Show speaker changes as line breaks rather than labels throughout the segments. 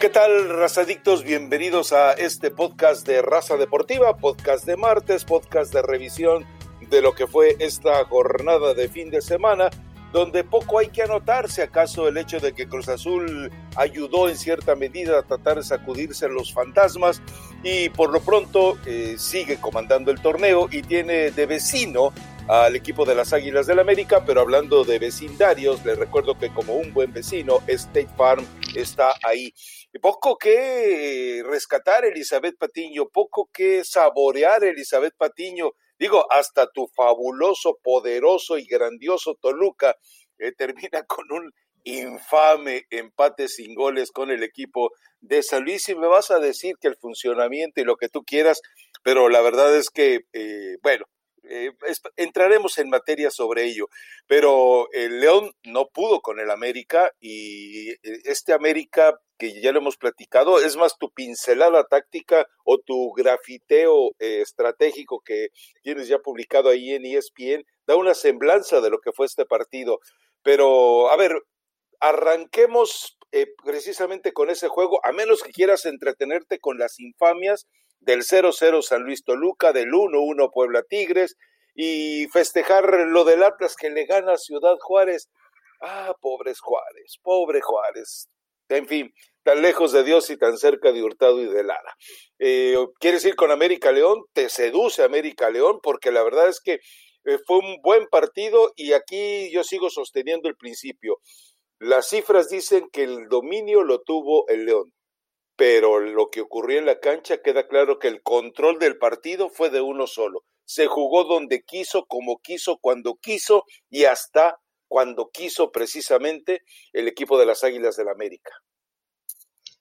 ¿Qué tal, razadictos? Bienvenidos a este podcast de Raza Deportiva, podcast de martes, podcast de revisión de lo que fue esta jornada de fin de semana, donde poco hay que anotar, si acaso el hecho de que Cruz Azul ayudó en cierta medida a tratar de sacudirse los fantasmas y por lo pronto eh, sigue comandando el torneo y tiene de vecino al equipo de las Águilas del América, pero hablando de vecindarios, les recuerdo que como un buen vecino, State Farm está ahí. Poco que rescatar Elizabeth Patiño, poco que saborear Elizabeth Patiño, digo, hasta tu fabuloso, poderoso y grandioso Toluca eh, termina con un infame empate sin goles con el equipo de San Luis. Y me vas a decir que el funcionamiento y lo que tú quieras, pero la verdad es que, eh, bueno, eh, entraremos en materia sobre ello, pero el León no pudo con el América y eh, este América que ya lo hemos platicado, es más tu pincelada táctica o tu grafiteo eh, estratégico que tienes ya publicado ahí en ESPN, da una semblanza de lo que fue este partido. Pero, a ver, arranquemos precisamente con ese juego, a menos que quieras entretenerte con las infamias del 0-0 San Luis Toluca, del 1-1 Puebla Tigres y festejar lo del Atlas que le gana Ciudad Juárez. Ah, pobres Juárez, pobre Juárez. En fin, tan lejos de Dios y tan cerca de Hurtado y de Lara. Eh, ¿Quieres ir con América León? Te seduce América León porque la verdad es que eh, fue un buen partido y aquí yo sigo sosteniendo el principio. Las cifras dicen que el dominio lo tuvo el León pero lo que ocurrió en la cancha queda claro que el control del partido fue de uno solo. Se jugó donde quiso, como quiso, cuando quiso y hasta cuando quiso precisamente el equipo de las Águilas del la América.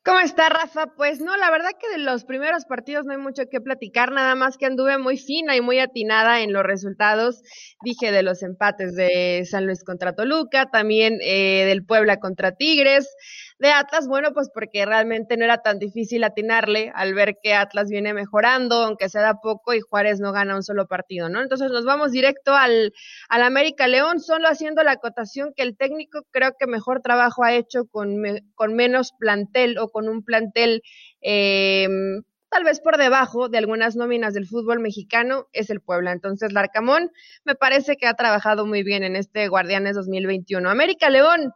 ¿Cómo está, Rafa? Pues no, la verdad que de los primeros partidos no hay mucho que platicar, nada más que anduve muy fina y muy atinada en los resultados. Dije de los empates de San Luis contra Toluca, también eh, del Puebla contra Tigres de Atlas, bueno, pues porque realmente no era tan difícil atinarle al ver que Atlas viene mejorando, aunque se da poco y Juárez no gana un solo partido, ¿no? Entonces nos vamos directo al, al América León, solo haciendo la acotación que el técnico creo que mejor trabajo ha hecho con, con menos plantel o con un plantel eh, tal vez por debajo de algunas nóminas del fútbol mexicano, es el Puebla. Entonces, Larcamón me parece que ha trabajado muy bien en este Guardianes 2021. América León,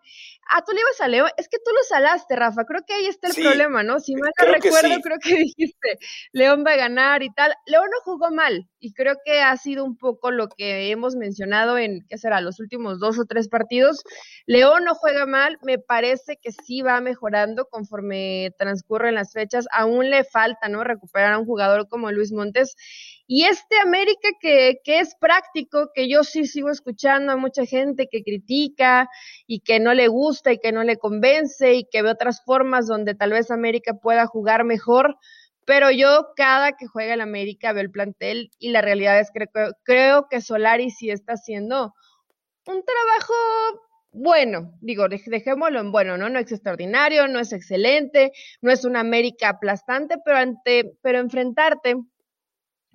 Ah, tú le ibas a León. Es que tú lo salaste, Rafa. Creo que ahí está el problema, ¿no? Si mal no recuerdo, creo que dijiste León va a ganar y tal. León no jugó mal y creo que ha sido un poco lo que hemos mencionado en, ¿qué será?, los últimos dos o tres partidos. León no juega mal. Me parece que sí va mejorando conforme transcurren las fechas. Aún le falta, ¿no? Recuperar a un jugador como Luis Montes. Y este América que, que, es práctico, que yo sí sigo escuchando a mucha gente que critica y que no le gusta y que no le convence y que ve otras formas donde tal vez América pueda jugar mejor, pero yo cada que juega el América veo el plantel y la realidad es que creo, que Solari sí está haciendo un trabajo bueno, digo, dejémoslo en bueno, ¿no? No es extraordinario, no es excelente, no es una América aplastante, pero ante, pero enfrentarte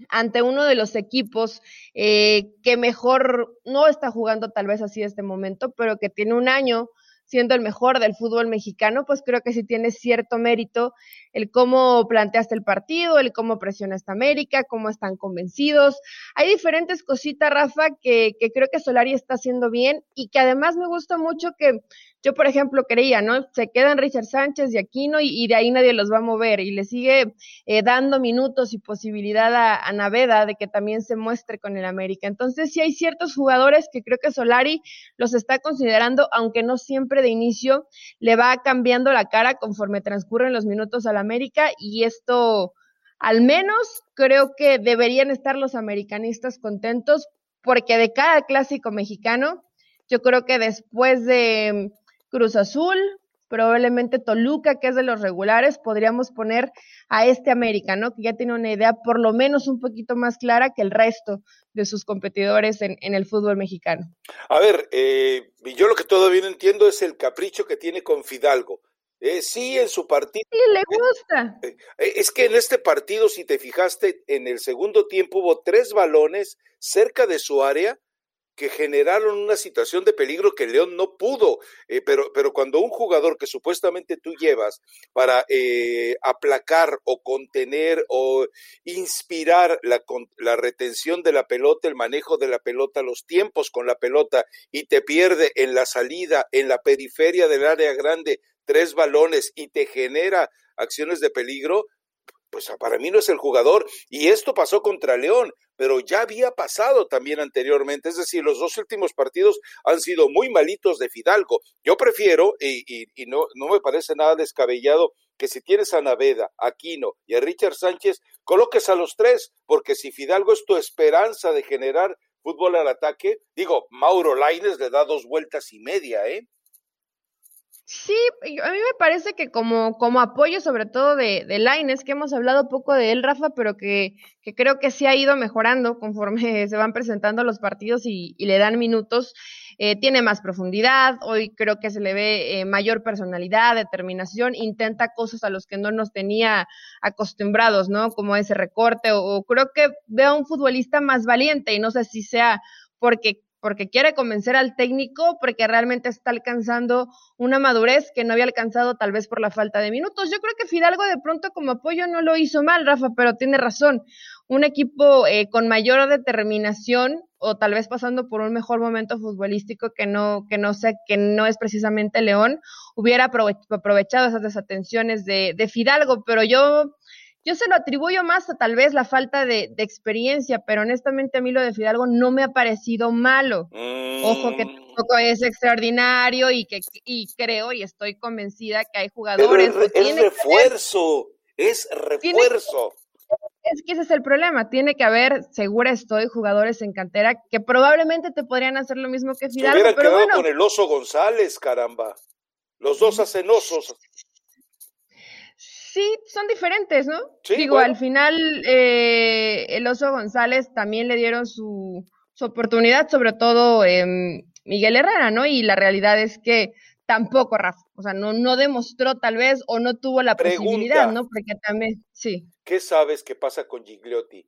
ante uno de los equipos eh, que mejor no está jugando tal vez así este momento, pero que tiene un año siendo el mejor del fútbol mexicano, pues creo que sí tiene cierto mérito el cómo planteaste el partido, el cómo presiona esta América, cómo están convencidos. Hay diferentes cositas, Rafa, que, que creo que Solari está haciendo bien y que además me gusta mucho que yo, por ejemplo, creía, ¿no? Se quedan Richard Sánchez y Aquino y, de ahí nadie los va a mover y le sigue eh, dando minutos y posibilidad a, a, Naveda de que también se muestre con el América. Entonces, sí hay ciertos jugadores que creo que Solari los está considerando, aunque no siempre de inicio le va cambiando la cara conforme transcurren los minutos al América y esto, al menos, creo que deberían estar los americanistas contentos porque de cada clásico mexicano, yo creo que después de Cruz Azul, probablemente Toluca, que es de los regulares, podríamos poner a este América, ¿no? Que ya tiene una idea por lo menos un poquito más clara que el resto de sus competidores en, el fútbol mexicano.
A ver, eh, yo lo que todavía no entiendo es el capricho que tiene con Fidalgo. Eh, sí, en su partido.
Sí, le gusta.
Eh, es que en este partido, si te fijaste, en el segundo tiempo hubo tres balones cerca de su área que generaron una situación de peligro que León no pudo. Eh, pero, pero cuando un jugador que supuestamente tú llevas para eh, aplacar o contener o inspirar la, la retención de la pelota, el manejo de la pelota, los tiempos con la pelota y te pierde en la salida, en la periferia del área grande, tres balones y te genera acciones de peligro, pues para mí no es el jugador. Y esto pasó contra León, pero ya había pasado también anteriormente. Es decir, los dos últimos partidos han sido muy malitos de Fidalgo. Yo prefiero, y, no, no me parece nada descabellado, que si tienes a Naveda, a Aquino y a Richard Sánchez, coloques a los tres, porque si Fidalgo es tu esperanza de generar fútbol al ataque, digo, Mauro Laines le da dos vueltas y media, ¿eh?
Sí, a mí me parece que como, como apoyo sobre todo de, de Laines, que hemos hablado poco de él, Rafa, pero que, que creo que sí ha ido mejorando conforme se van presentando los partidos y, le dan minutos, eh, tiene más profundidad, hoy creo que se le ve eh, mayor personalidad, determinación, intenta cosas a los que no nos tenía acostumbrados, ¿no? Como ese recorte, o, o creo que veo a un futbolista más valiente y no sé si sea porque porque quiere convencer al técnico, porque realmente está alcanzando una madurez que no había alcanzado tal vez por la falta de minutos. Yo creo que Fidalgo de pronto como apoyo no lo hizo mal, Rafa, pero tiene razón. Un equipo eh, con mayor determinación o tal vez pasando por un mejor momento futbolístico que no, que no sé, que no es precisamente León, hubiera aprovechado esas desatenciones de, de Fidalgo, pero yo yo se lo atribuyo más a tal vez la falta de, experiencia, pero honestamente a mí lo de Fidalgo no me ha parecido malo. Ojo que mm. tampoco es extraordinario y que y creo y estoy convencida que hay jugadores.
es, refuerzo, es refuerzo.
es que ese es el problema. Tiene que haber, segura estoy, jugadores en cantera que probablemente te podrían hacer lo mismo que Fidalgo.
Se pero quedado con el oso González, caramba. Los dos hacen osos.
Sí, son diferentes, ¿no? Digo, al final eh, el Oso González también le dieron su, oportunidad, sobre todo eh, Miguel Herrera, ¿no? Y la realidad es que tampoco, Rafa, o sea, no, no demostró tal vez o no tuvo la posibilidad, ¿no? Porque también, sí.
¿Qué sabes que pasa con Gigliotti?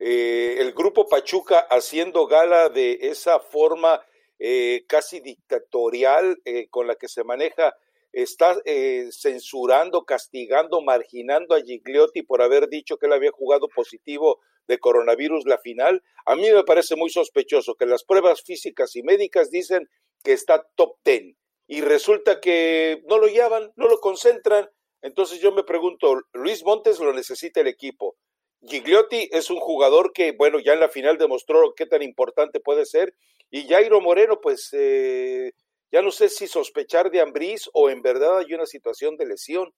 Eh, el grupo Pachuca haciendo gala de esa forma eh, casi dictatorial con la que se maneja está eh, censurando, castigando, marginando a Gigliotti por haber dicho que él había jugado positivo de coronavirus la final, a mí me parece muy sospechoso que las pruebas físicas y médicas dicen que está top ten y resulta que no lo llevan, no lo concentran. Entonces yo me pregunto, Luis Montes lo necesita el equipo. Gigliotti es un jugador que, bueno, ya en la final demostró qué tan importante puede ser. Y Jairo Moreno, pues eh, ya no sé si sospechar de Ambriz o en verdad hay una situación de lesión.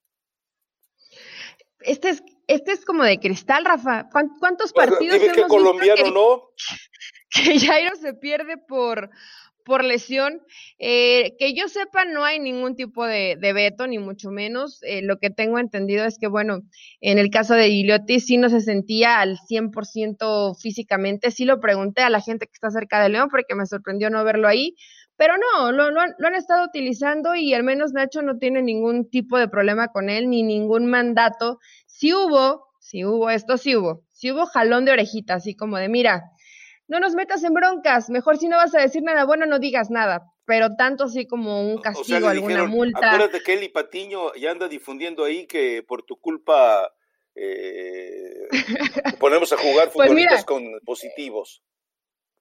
Este es, este es como de cristal, Rafa. ¿Cuántos partidos
Dime que colombiano no.
Que Jairo se pierde por, por lesión. Eh, que yo sepa, no hay ningún tipo de, veto, ni mucho menos. Eh, lo que tengo entendido es que, bueno, en el caso de Gigliotti sí no se sentía al 100% físicamente. Sí lo pregunté a la gente que está cerca de León porque me sorprendió no verlo ahí. Pero no, lo, lo, han, estado utilizando y al menos Nacho no tiene ningún tipo de problema con él, ni ningún mandato. Si hubo, si hubo, esto sí hubo, si hubo jalón de orejita, así como de, mira, no nos metas en broncas, mejor si no vas a decir nada bueno, no digas nada, pero tanto así como un castigo, alguna multa.
Acuérdate que Eli Patiño ya anda difundiendo ahí que por tu culpa eh, ponemos a jugar pues futbolistas con positivos.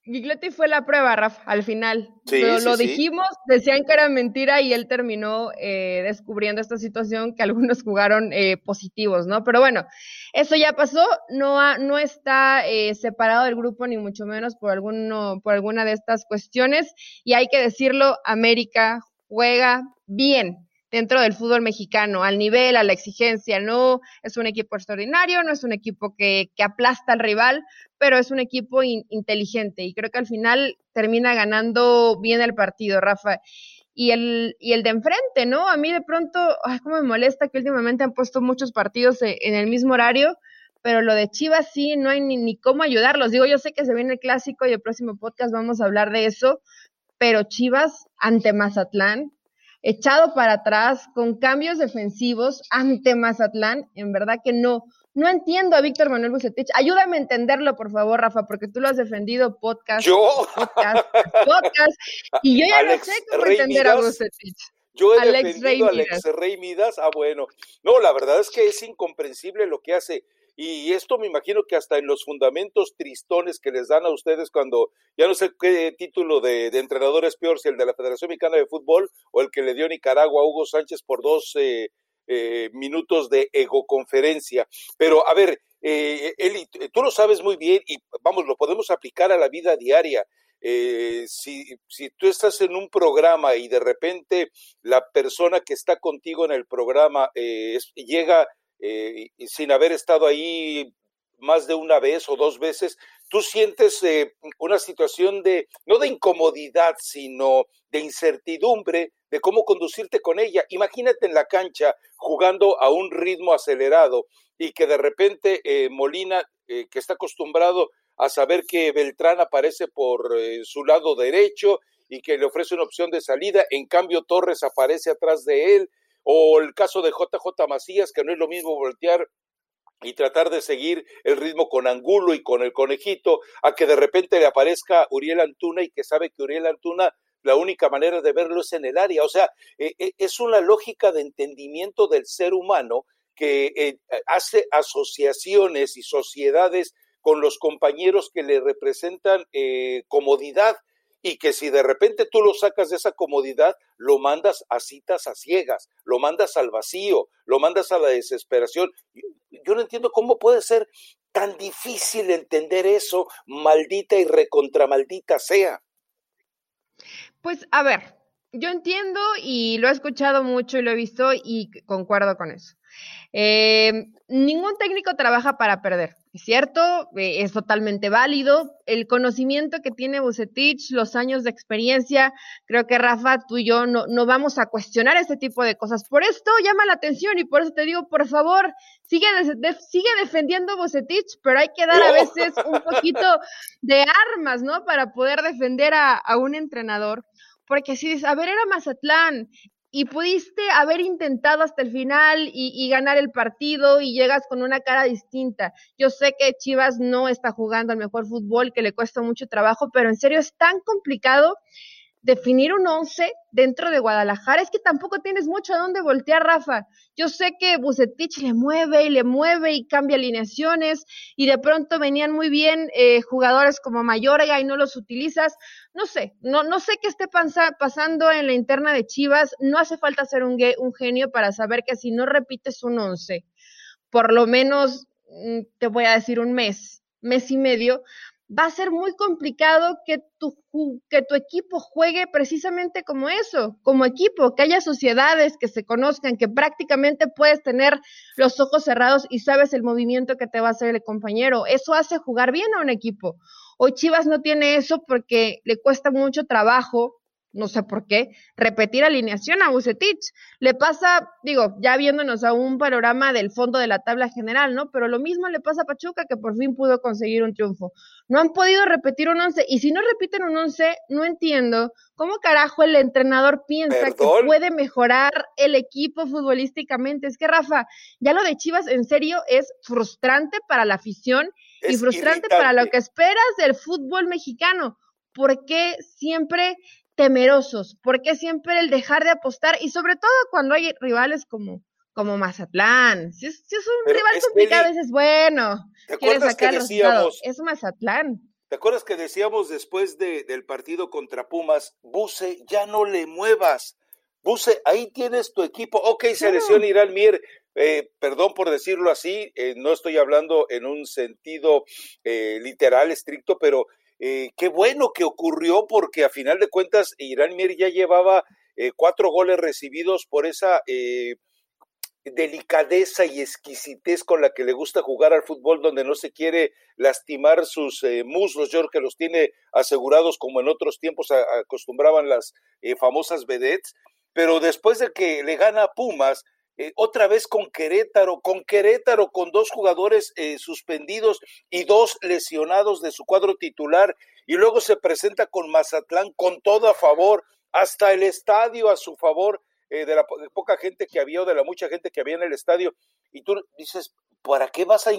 Gigliotti fue la prueba, Rafa, al final. lo, dijimos, decían que era mentira y él terminó eh, descubriendo esta situación que algunos jugaron eh, positivos, ¿no? Pero bueno, eso ya pasó, no, no está eh, separado del grupo ni mucho menos por, alguno, por alguna de estas cuestiones y hay que decirlo, América juega bien dentro del fútbol mexicano, al nivel, a la exigencia. No es un equipo extraordinario, no es un equipo que, que aplasta al rival, pero es un equipo inteligente y creo que al final termina ganando bien el partido, Rafa. Y el, y el de enfrente, ¿no? A mí de pronto, ay, cómo me molesta que últimamente han puesto muchos partidos e, en el mismo horario, pero lo de Chivas sí, no hay ni, ni cómo ayudarlos. Digo, yo sé que se viene el clásico y el próximo podcast vamos a hablar de eso, pero Chivas ante Mazatlán, echado para atrás, con cambios defensivos ante Mazatlán, en verdad que no, No entiendo a Víctor Manuel Bucetich. Ayúdame a entenderlo, por favor, Rafa, porque tú lo has defendido podcast.
Yo.
Podcast, podcast. Y yo ya no sé cómo entender a Bucetich.
Yo he Alex defendido a Alex Rey Midas. Ah, bueno. No, la verdad es que es incomprensible lo que hace. Y esto me imagino que hasta en los fundamentos tristones que les dan a ustedes cuando, ya no sé qué título de, entrenador es peor, si el de la Federación Mexicana de Fútbol o el que le dio Nicaragua a Hugo Sánchez por dos eh, eh, minutos de egoconferencia. Pero a ver, eh, Eli, tú lo sabes muy bien y vamos, lo podemos aplicar a la vida diaria. Eh, si, si tú estás en un programa y de repente la persona que está contigo en el programa eh, llega eh, sin haber estado ahí más de una vez o dos veces, tú sientes una situación de, no de incomodidad, sino de incertidumbre de cómo conducirte con ella. Imagínate en la cancha jugando a un ritmo acelerado y que de repente Molina, que está acostumbrado a saber que Beltrán aparece por eh, su lado derecho y que le ofrece una opción de salida, en cambio Torres aparece atrás de él, o el caso de JJ Macías, que no es lo mismo voltear y tratar de seguir el ritmo con Angulo y con el conejito, a que de repente le aparezca Uriel Antuna y que sabe que Uriel Antuna la única manera de verlo es en el área. O sea, eh, eh, es una lógica de entendimiento del ser humano que hace asociaciones y sociedades con los compañeros que le representan eh, comodidad y que si de repente tú lo sacas de esa comodidad, lo mandas a citas a ciegas, lo mandas al vacío, lo mandas a la desesperación. Yo no entiendo cómo puede ser tan difícil entender eso, maldita y recontramaldita sea.
Pues a ver, yo entiendo y lo he escuchado mucho y lo he visto y concuerdo con eso. Eh, ningún técnico trabaja para perder, cierto, eh, es totalmente válido. El conocimiento que tiene Bucetich, los años de experiencia, creo que Rafa, tú y yo no, no vamos a cuestionar este tipo de cosas. Por esto llama la atención y por eso te digo, por favor, sigue, sigue defendiendo Bucetich, pero hay que dar a veces un poquito de armas, ¿no? Para poder defender a, a un entrenador. Porque si dices, a ver, era Mazatlán, y pudiste haber intentado hasta el final y, ganar el partido y llegas con una cara distinta. Yo sé que Chivas no está jugando al mejor fútbol, que le cuesta mucho trabajo, pero en serio es tan complicado definir un once dentro de Guadalajara, es que tampoco tienes mucho a dónde voltear, Rafa. Yo sé que Bucetich le mueve y le mueve y cambia alineaciones y de pronto venían muy bien eh, jugadores como Mayorga y no los utilizas. No sé, no, no sé qué esté pasando en la interna de Chivas. No hace falta ser un, un genio para saber que si no repites un once, por lo menos, mm, te voy a decir un mes, mes y medio, va a ser muy complicado que tu, que tu equipo juegue precisamente como eso, como equipo, que haya sociedades que se conozcan, que prácticamente puedes tener los ojos cerrados y sabes el movimiento que te va a hacer el compañero. Eso hace jugar bien a un equipo. Hoy Chivas no tiene eso porque le cuesta mucho trabajo no sé por qué, repetir alineación a Bucetich. Le pasa, digo, ya viéndonos a un panorama del fondo de la tabla general, ¿no? Pero lo mismo le pasa a Pachuca, que por fin pudo conseguir un triunfo. No han podido repetir un once, y si no repiten un once, no entiendo cómo carajo el entrenador piensa que puede mejorar el equipo futbolísticamente. Es que, Rafa, ya lo de Chivas en serio es frustrante para la afición y frustrante para lo que esperas del fútbol mexicano. ¿Por qué siempre temerosos, porque siempre el dejar de apostar y sobre todo cuando hay rivales como como Mazatlán. Si es, un rival complicado, dices, bueno,
¿te acuerdas que decíamos,
es Mazatlán.
¿Te acuerdas que decíamos después de, del partido contra Pumas, Buse, ya no le muevas? Buse, ahí tienes tu equipo. Ok, se lesiona Irán Mier. Eh, perdón por decirlo así, eh, no estoy hablando en un sentido eh, literal, estricto, pero eh, qué bueno que ocurrió porque a final de cuentas Irán Mir ya llevaba eh, cuatro goles recibidos por esa eh, delicadeza y exquisitez con la que le gusta jugar al fútbol donde no se quiere lastimar sus muslos, yo creo que los tiene asegurados como en otros tiempos acostumbraban las famosas vedettes, pero después de que le gana a Pumas, eh, otra vez con Querétaro, con Querétaro, con dos jugadores eh, suspendidos y dos lesionados de su cuadro titular, y luego se presenta con Mazatlán con todo a favor, hasta el estadio a su favor, eh, de la poca gente que había o de la mucha gente que había en el estadio, y tú dices, ¿para qué vas a...?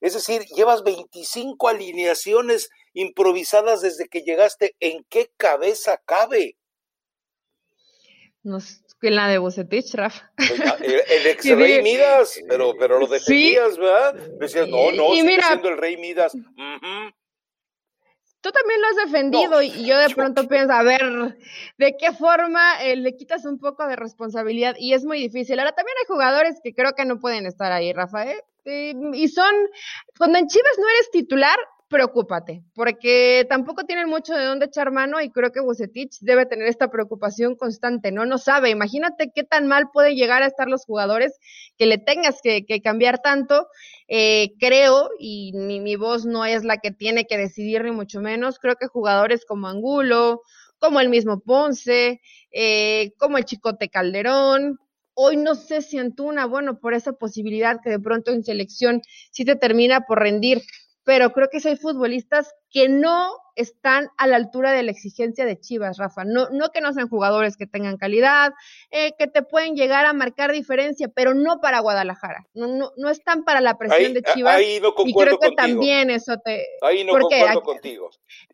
Es decir, llevas 25 alineaciones improvisadas desde que llegaste. ¿En qué cabeza cabe?
No en la de Bucetich, Rafa.
El, ex rey Midas, pero, pero lo defendías, ¿verdad? Decías, no, no, y siendo el rey Midas.
Tú también lo has defendido y yo de pronto pienso, a ver, ¿de qué forma eh, le quitas un poco de responsabilidad? Y es muy difícil. Ahora, también hay jugadores que creo que no pueden estar ahí, Rafael. ¿eh? y son, cuando en Chivas no eres titular, preocúpate, porque tampoco tienen mucho de dónde echar mano y creo que Bucetich debe tener esta preocupación constante, ¿no? No sabe, imagínate qué tan mal pueden llegar a estar los jugadores que le tengas que, cambiar tanto. Eh, creo, y mi, mi voz no es la que tiene que decidir ni mucho menos, creo que jugadores como Angulo, como el mismo Ponce, eh, como el Chicote Calderón, Hoy no sé si Antuna, bueno, por esa posibilidad que de pronto en selección sí te termina por rendir, pero creo que hay futbolistas que no están a la altura de la exigencia de Chivas, Rafa. No, no que no sean jugadores que tengan calidad, eh, que te pueden llegar a marcar diferencia, pero no para Guadalajara. No, no, están para la presión de Chivas.
Ahí no
y creo que también eso te.
Ahí no concuerdo contigo.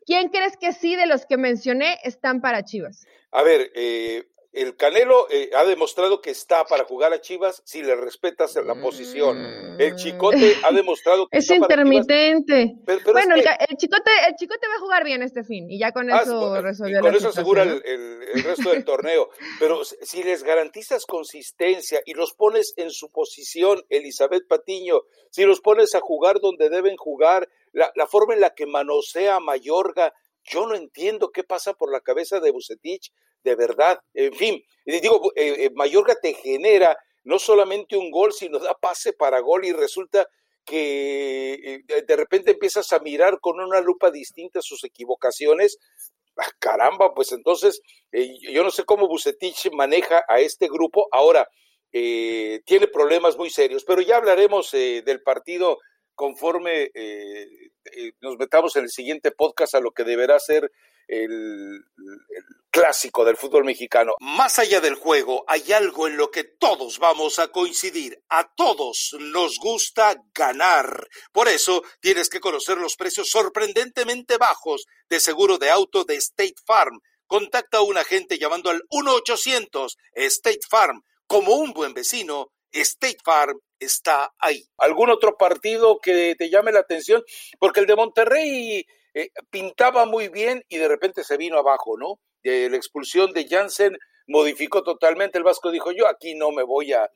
¿Quién crees que sí de los que mencioné están para Chivas?
A ver, eh, el Canelo eh, ha demostrado que está para jugar a Chivas si le respetas la posición. El Chicote ha demostrado que
es intermitente. bueno, el, Chicote, el Chicote va a jugar bien este fin y ya con ah, eso resolvió
Con eso asegura el, resto del torneo. Pero si les garantizas consistencia y los pones en su posición, Elizabeth Patiño, si los pones a jugar donde deben jugar, la, la forma en la que manosea Mayorga, yo no entiendo qué pasa por la cabeza de Bucetich de verdad. En fin, digo, eh, eh, Mayorga te genera no solamente un gol, sino da pase para gol y resulta que eh, de repente empiezas a mirar con una lupa distinta sus equivocaciones. Ah, caramba, pues entonces yo no sé cómo Bucetich maneja a este grupo. Ahora, tiene problemas muy serios, pero ya hablaremos del partido conforme nos metamos en el siguiente podcast a lo que deberá ser el, clásico del fútbol mexicano. Más allá del juego, hay algo en lo que todos vamos a coincidir. A todos nos gusta ganar. Por eso tienes que conocer los precios sorprendentemente bajos de seguro de auto de State Farm. Contacta a un agente llamando al 1-800 State Farm. Como un buen vecino, State Farm está ahí. ¿Algún otro partido que te llame la atención? Porque el de Monterrey eh, pintaba muy bien y de repente se vino abajo, ¿no? la expulsión de Jansen modificó totalmente. El Vasco dijo, yo aquí no me voy a,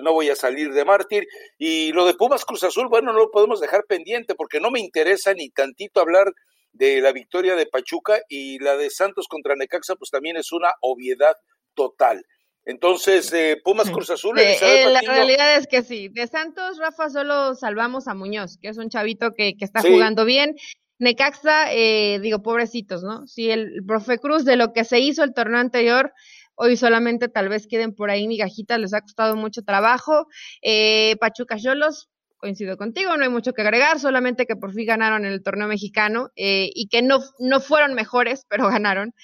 no voy a salir de mártir. Y lo de Pumas Cruz Azul, bueno, no lo podemos dejar pendiente porque no me interesa ni tantito hablar de la victoria de Pachuca y la de Santos contra Necaxa, pues también es una obviedad total. Entonces, eh, Pumas Cruz Azul.
Eh, la realidad es que sí. De Santos, Rafa, solo salvamos a Muñoz, que es un chavito que, que está jugando bien. Necaxa, eh, digo, pobrecitos, ¿no? Si el profe Cruz de lo que se hizo el torneo anterior, hoy solamente tal vez queden por ahí migajitas, les ha costado mucho trabajo. Eh, Pachuca Yolos, coincido contigo, no hay mucho que agregar, solamente que por fin ganaron en el torneo mexicano eh, y que no, no fueron mejores, pero ganaron.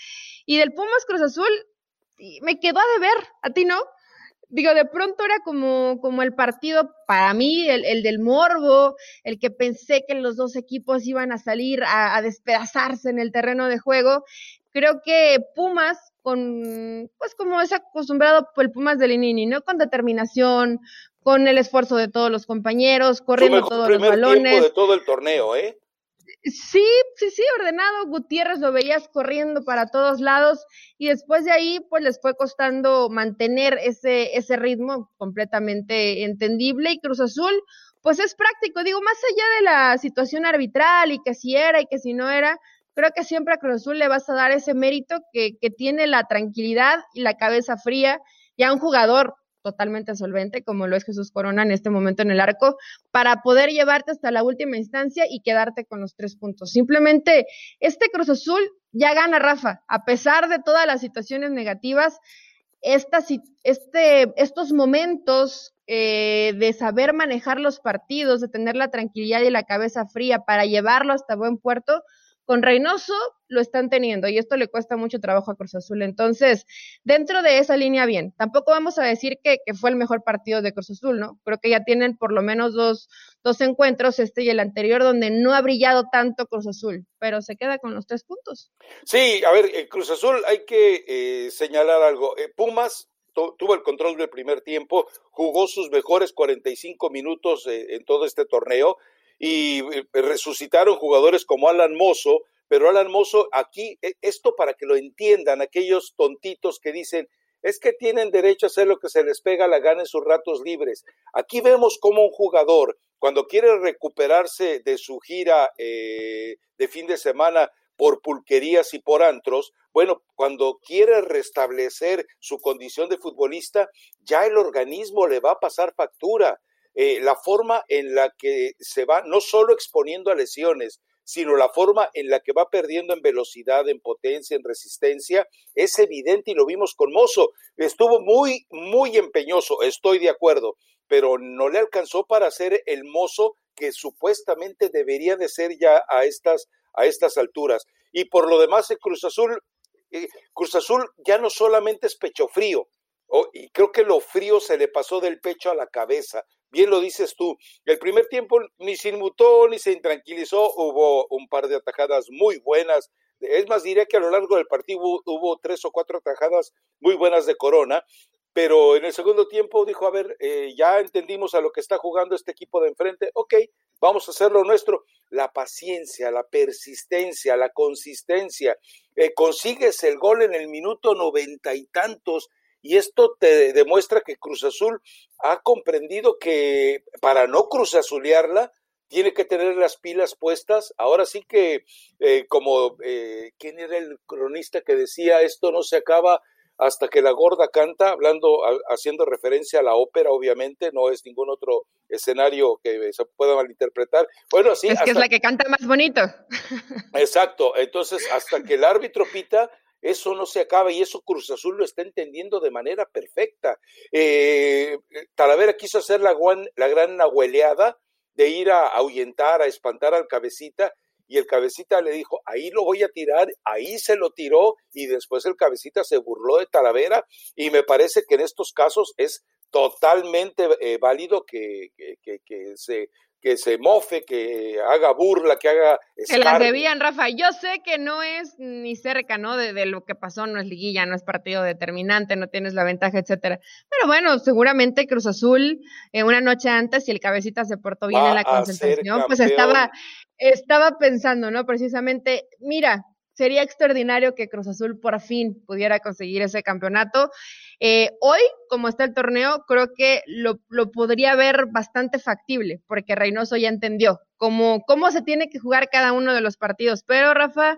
Y del Pumas Cruz Azul, me quedó a deber, a ti no, digo, de pronto era como, como el partido para mí, el, del morbo, el que pensé que los dos equipos iban a salir a, despedazarse en el terreno de juego. Creo que Pumas, con, pues como es acostumbrado por el Pumas de Linini, ¿no? Con determinación, con el esfuerzo de todos los compañeros, corriendo todos los balones.
de todo el torneo, ¿eh?
Sí, sí, sí, ordenado. Gutiérrez lo veías corriendo para todos lados y después de ahí, pues les fue costando mantener ese, ese ritmo completamente entendible. Y Cruz Azul, pues es práctico. Digo, más allá de la situación arbitral y que si era y que si no era, creo que siempre a Cruz Azul le vas a dar ese mérito que, que tiene la tranquilidad y la cabeza fría y a un jugador totalmente solvente, como lo es Jesús Corona en este momento en el arco, para poder llevarte hasta la última instancia y quedarte con los tres puntos. Simplemente este Cruz Azul ya gana Rafa, a pesar de todas las situaciones negativas, este, estos momentos eh, de saber manejar los partidos, de tener la tranquilidad y la cabeza fría para llevarlo hasta buen puerto, con Reynoso lo están teniendo y esto le cuesta mucho trabajo a Cruz Azul. Entonces, dentro de esa línea, bien. Tampoco vamos a decir que, fue el mejor partido de Cruz Azul, ¿no? Creo que ya tienen por lo menos dos, dos encuentros, este y el anterior, donde no ha brillado tanto Cruz Azul, pero se queda con los tres puntos.
Sí, a ver, eh, Cruz Azul hay que eh, señalar algo. Eh, Pumas tuvo el control del primer tiempo, jugó sus mejores 45 minutos en todo este torneo y resucitaron jugadores como Alan Mozo, pero Alan Mozo, aquí, e, esto para que lo entiendan, aquellos tontitos que dicen, es que tienen derecho a hacer lo que se les pega la gana en sus ratos libres. Aquí vemos cómo un jugador, cuando quiere recuperarse de su gira eh, de fin de semana por pulquerías y por antros, bueno, cuando quiere restablecer su condición de futbolista, ya el organismo le va a pasar factura. Eh, la forma en la que se va no solo exponiendo a lesiones, sino la forma en la que va perdiendo en velocidad, en potencia, en resistencia, es evidente y lo vimos con Mozo. Estuvo muy, muy empeñoso, estoy de acuerdo, pero no le alcanzó para ser el mozo que supuestamente debería de ser ya a estas, a estas alturas. Y por lo demás, el Cruz Azul, eh, Cruz Azul ya no solamente es pecho frío, y creo que lo frío se le pasó del pecho a la cabeza bien lo dices tú, el primer tiempo ni se inmutó ni se intranquilizó, hubo un par de atajadas muy buenas. Es más, diría que a lo largo del partido hubo, tres o cuatro atajadas muy buenas de Corona, pero en el segundo tiempo dijo, a ver, eh, ya entendimos a lo que está jugando este equipo de enfrente, ok, vamos a hacer lo nuestro. La paciencia, la persistencia, la consistencia. Eh, consigues el gol en el minuto noventa y tantos y esto te demuestra que Cruz Azul ha comprendido que para no cruzazulearla, tiene que tener las pilas puestas. Ahora sí que, eh, como, eh, ¿quién era el cronista que decía esto no se acaba hasta que la gorda canta, hablando, haciendo referencia a la ópera, obviamente, no es ningún otro escenario que se pueda malinterpretar. Bueno, sí.
Es que es la que canta más bonito.
Exacto. Entonces, hasta que el árbitro pita, eso no se acaba y eso Cruz Azul lo está entendiendo de manera perfecta. Eh, Talavera quiso hacer la, gran nahueleada de ir a ahuyentar, a espantar al cabecita y el cabecita le dijo, ahí lo voy a tirar, ahí se lo tiró y después el cabecita se burló de Talavera y me parece que en estos casos es totalmente eh, válido que, que, se que se mofe, que haga burla, que haga...
Se las debían, Rafa. Yo sé que no es ni cerca, ¿no? De, de, lo que pasó, no es liguilla, no es partido determinante, no tienes la ventaja, etcétera. Pero bueno, seguramente Cruz Azul, eh, una noche antes, si el cabecita se portó bien en la concentración, pues estaba, estaba pensando, ¿no? Precisamente, mira, sería extraordinario que Cruz Azul por fin pudiera conseguir ese campeonato. Eh, hoy, como está el torneo, creo que lo, podría ver bastante factible, porque Reynoso ya entendió cómo, cómo se tiene que jugar cada uno de los partidos. Pero, Rafa,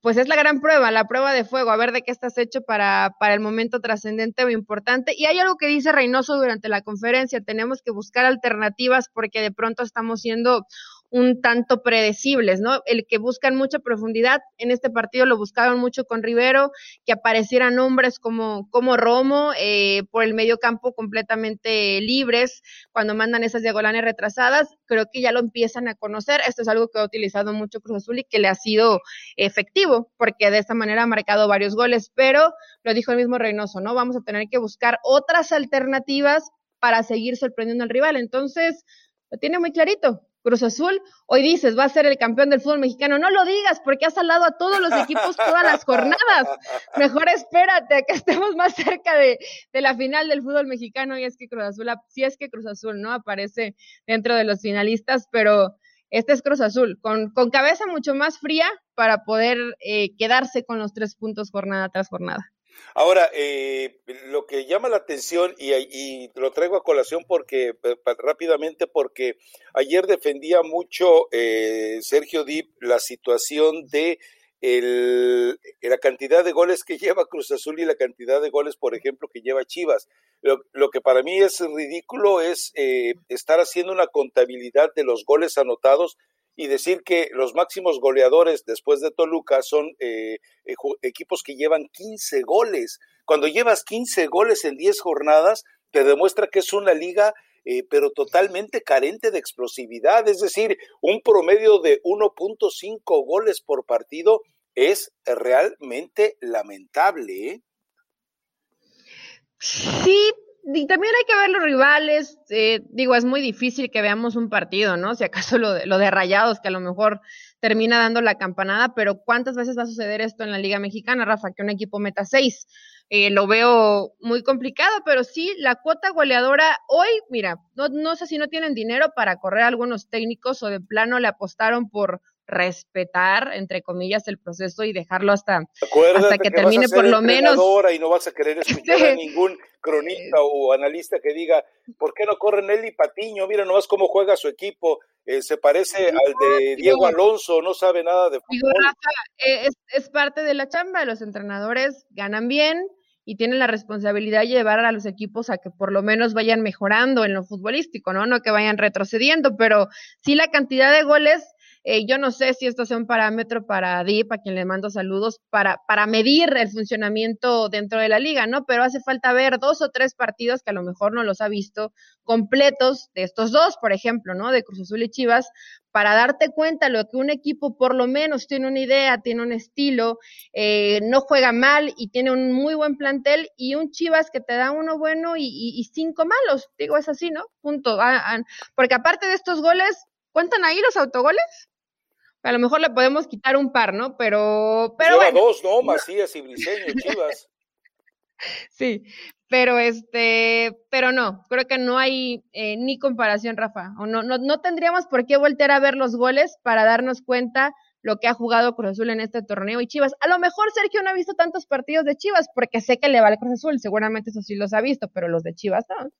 pues es la gran prueba, la prueba de fuego, a ver de qué estás hecho para, para el momento trascendente o importante. Y hay algo que dice Reynoso durante la conferencia, tenemos que buscar alternativas porque de pronto estamos siendo un tanto predecibles, ¿no? El que buscan mucha profundidad, en este partido lo buscaron mucho con Rivero, que aparecieran hombres como, como Romo eh, por el medio campo completamente libres cuando mandan esas diagonales retrasadas, creo que ya lo empiezan a conocer, esto es algo que ha utilizado mucho Cruz Azul y que le ha sido efectivo, porque de esta manera ha marcado varios goles, pero lo dijo el mismo Reynoso, ¿no? Vamos a tener que buscar otras alternativas para seguir sorprendiendo al rival, entonces lo tiene muy clarito, Cruz Azul, hoy dices, va a ser el campeón del fútbol mexicano. No lo digas porque has salado a todos los equipos todas las jornadas. Mejor espérate a que estemos más cerca de, la final del fútbol mexicano y es que Cruz Azul, si es que Cruz Azul no aparece dentro de los finalistas, pero este es Cruz Azul, con, con cabeza mucho más fría para poder eh, quedarse con los tres puntos jornada tras jornada.
Ahora, eh, lo que llama la atención, y, lo traigo a colación porque eh, rápidamente, porque ayer defendía mucho eh, Sergio Dip la situación de la cantidad de goles que lleva Cruz Azul y la cantidad de goles, por ejemplo, que lleva Chivas. Lo, lo que para mí es ridículo es estar haciendo una contabilidad de los goles anotados y decir que los máximos goleadores después de Toluca son eh, eh, equipos que llevan 15 goles. Cuando llevas 15 goles en 10 jornadas, te demuestra que es una liga eh, pero totalmente carente de explosividad, es decir, un promedio de 1.5 goles por partido es realmente lamentable. ¿eh?
Sí, y también hay que ver los rivales. Eh, digo, es muy difícil que veamos un partido, ¿no? Si acaso lo de, lo de Rayados, que a lo mejor termina dando la campanada, pero ¿cuántas veces va a suceder esto en la Liga Mexicana, Rafa? Que un equipo meta seis. Eh, lo veo muy complicado, pero sí, la cuota goleadora hoy, mira, no, no sé si no tienen dinero para correr algunos técnicos o de plano le apostaron por respetar, entre comillas, el proceso y dejarlo hasta, hasta que, termine por lo menos.
Y no vas a querer escuchar a ningún cronista o analista que diga, ¿por qué no corre Nelly Patiño? Mira nomás cómo juega su equipo. Eh, se parece al de Diego Alonso, no sabe nada de
fútbol. Eh, es, es parte de la chamba, los entrenadores ganan bien, y tienen la responsabilidad de llevar a los equipos a que por lo menos vayan mejorando en lo futbolístico, ¿no? No que vayan retrocediendo, pero sí la cantidad de goles eh, yo no sé si esto sea un parámetro para DIP, a quien le mando saludos, para, para medir el funcionamiento dentro de la liga, ¿no? Pero hace falta ver dos o tres partidos que a lo mejor no los ha visto completos de estos dos, por ejemplo, ¿no? De Cruz Azul y Chivas, para darte cuenta lo que un equipo por lo menos tiene una idea, tiene un estilo, eh, no juega mal y tiene un muy buen plantel y un Chivas que te da uno bueno y, cinco malos, digo, es así, ¿no? Punto. Ah, ah, porque aparte de estos goles, ¿cuentan ahí los autogoles? A lo mejor le podemos quitar un par, ¿no? Pero, pero
Lleva dos, ¿no? Macías y Briseño, Chivas.
sí, pero este, pero no, creo que no hay eh, ni comparación, Rafa. O no, no, no tendríamos por qué voltear a ver los goles para darnos cuenta lo que ha jugado Cruz Azul en este torneo y Chivas. A lo mejor Sergio no ha visto tantos partidos de Chivas porque sé que le va al Cruz Azul, seguramente eso sí los ha visto, pero los de Chivas no.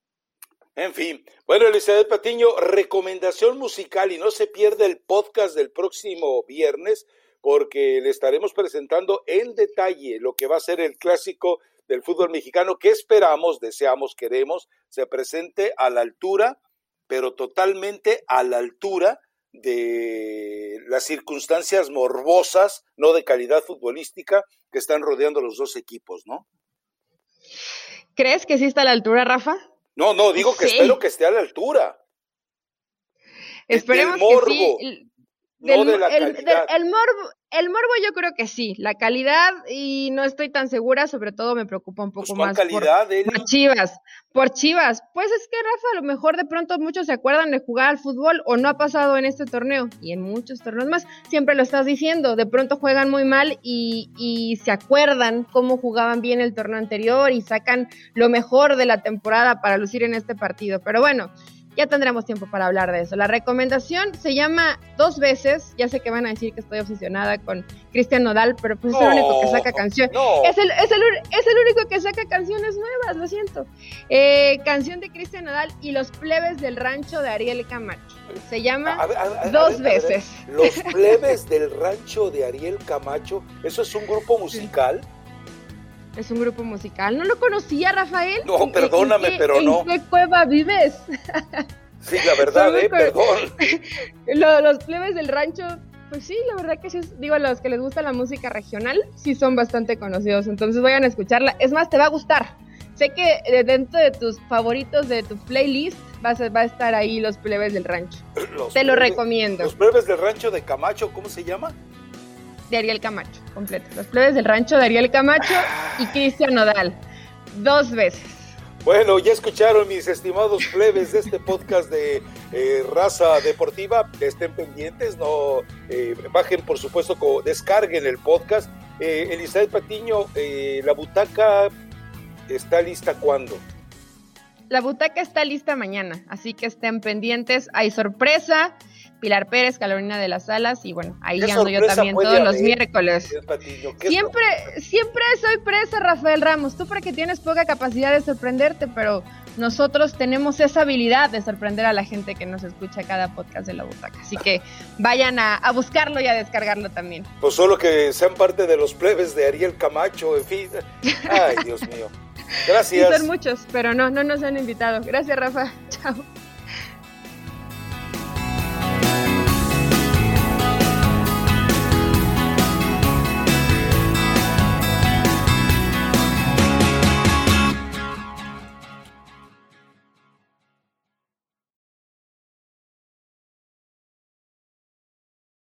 En fin, bueno, Elizabeth Patiño, recomendación musical y no se pierda el podcast del próximo viernes porque le estaremos presentando en detalle lo que va a ser el clásico del fútbol mexicano que esperamos, deseamos, queremos, se presente a la altura, pero totalmente a la altura de las circunstancias morbosas, no de calidad futbolística, que están rodeando los dos equipos, ¿no?
¿Crees que sí está a la altura, Rafa?
No, no, digo que espero que esté a la altura.
Esperemos que sí. No de la calidad. el, morbo, el morbo yo creo que sí, la calidad y no estoy tan segura, sobre todo me preocupa un poco pues, más
calidad,
por, Chivas, por Chivas. Pues es que Rafa, a lo mejor de pronto muchos se acuerdan de jugar al fútbol o no ha pasado en este torneo y en muchos torneos más, siempre lo estás diciendo, de pronto juegan muy mal y, y se acuerdan cómo jugaban bien el torneo anterior y sacan lo mejor de la temporada para lucir en este partido. Pero bueno, ya tendremos tiempo para hablar de eso. La recomendación se llama Dos veces. Ya sé que van a decir que estoy obsesionada con Cristian Nodal, pero pues es el único que saca canciones. Es, el, es, el, es, el, único que saca canciones nuevas, lo siento. Eh, canción de Cristian Nodal y Los plebes del rancho de Ariel Camacho. Se llama Dos veces.
Los plebes del rancho de Ariel Camacho, ¿eso es un grupo musical?
Es un grupo musical. ¿No lo conocía, Rafael?
No, perdóname, pero no.
¿En qué cueva vives?
Sí, la verdad, eh, perdón.
los plebes del rancho, pues sí, la verdad que sí, digo, a los que les gusta la música regional, sí son bastante conocidos, entonces vayan a escucharla. Es más, te va a gustar. Sé que dentro de tus favoritos de tu playlist va a, va a estar ahí los plebes del rancho. te lo recomiendo.
Los plebes del rancho de Camacho, ¿cómo se llama?
De Ariel Camacho, completo. Los plebes del rancho de Ariel Camacho y Cristian Nodal. Dos veces.
Bueno, ya escucharon mis estimados plebes de este podcast de eh, raza deportiva. Estén pendientes, no eh, bajen, por supuesto, descarguen el podcast. Eh, Elizabeth Patiño, eh, la butaca está lista cuándo?
La butaca está lista mañana, así que estén pendientes. Hay sorpresa. Pilar Pérez, Carolina de las Alas, y bueno, ahí ando yo también todos los miércoles. Siempre, siempre soy presa, Rafael Ramos. Tú porque tienes poca capacidad de sorprenderte, pero nosotros tenemos esa habilidad de sorprender a la gente que nos escucha cada podcast de la butaca. Así que vayan a, buscarlo y a descargarlo también.
Pues solo que sean parte de los plebes de Ariel Camacho, en fin. Ay, Dios mío. Gracias.
son muchos, pero no, no nos han invitado. Gracias, Rafa. Chao.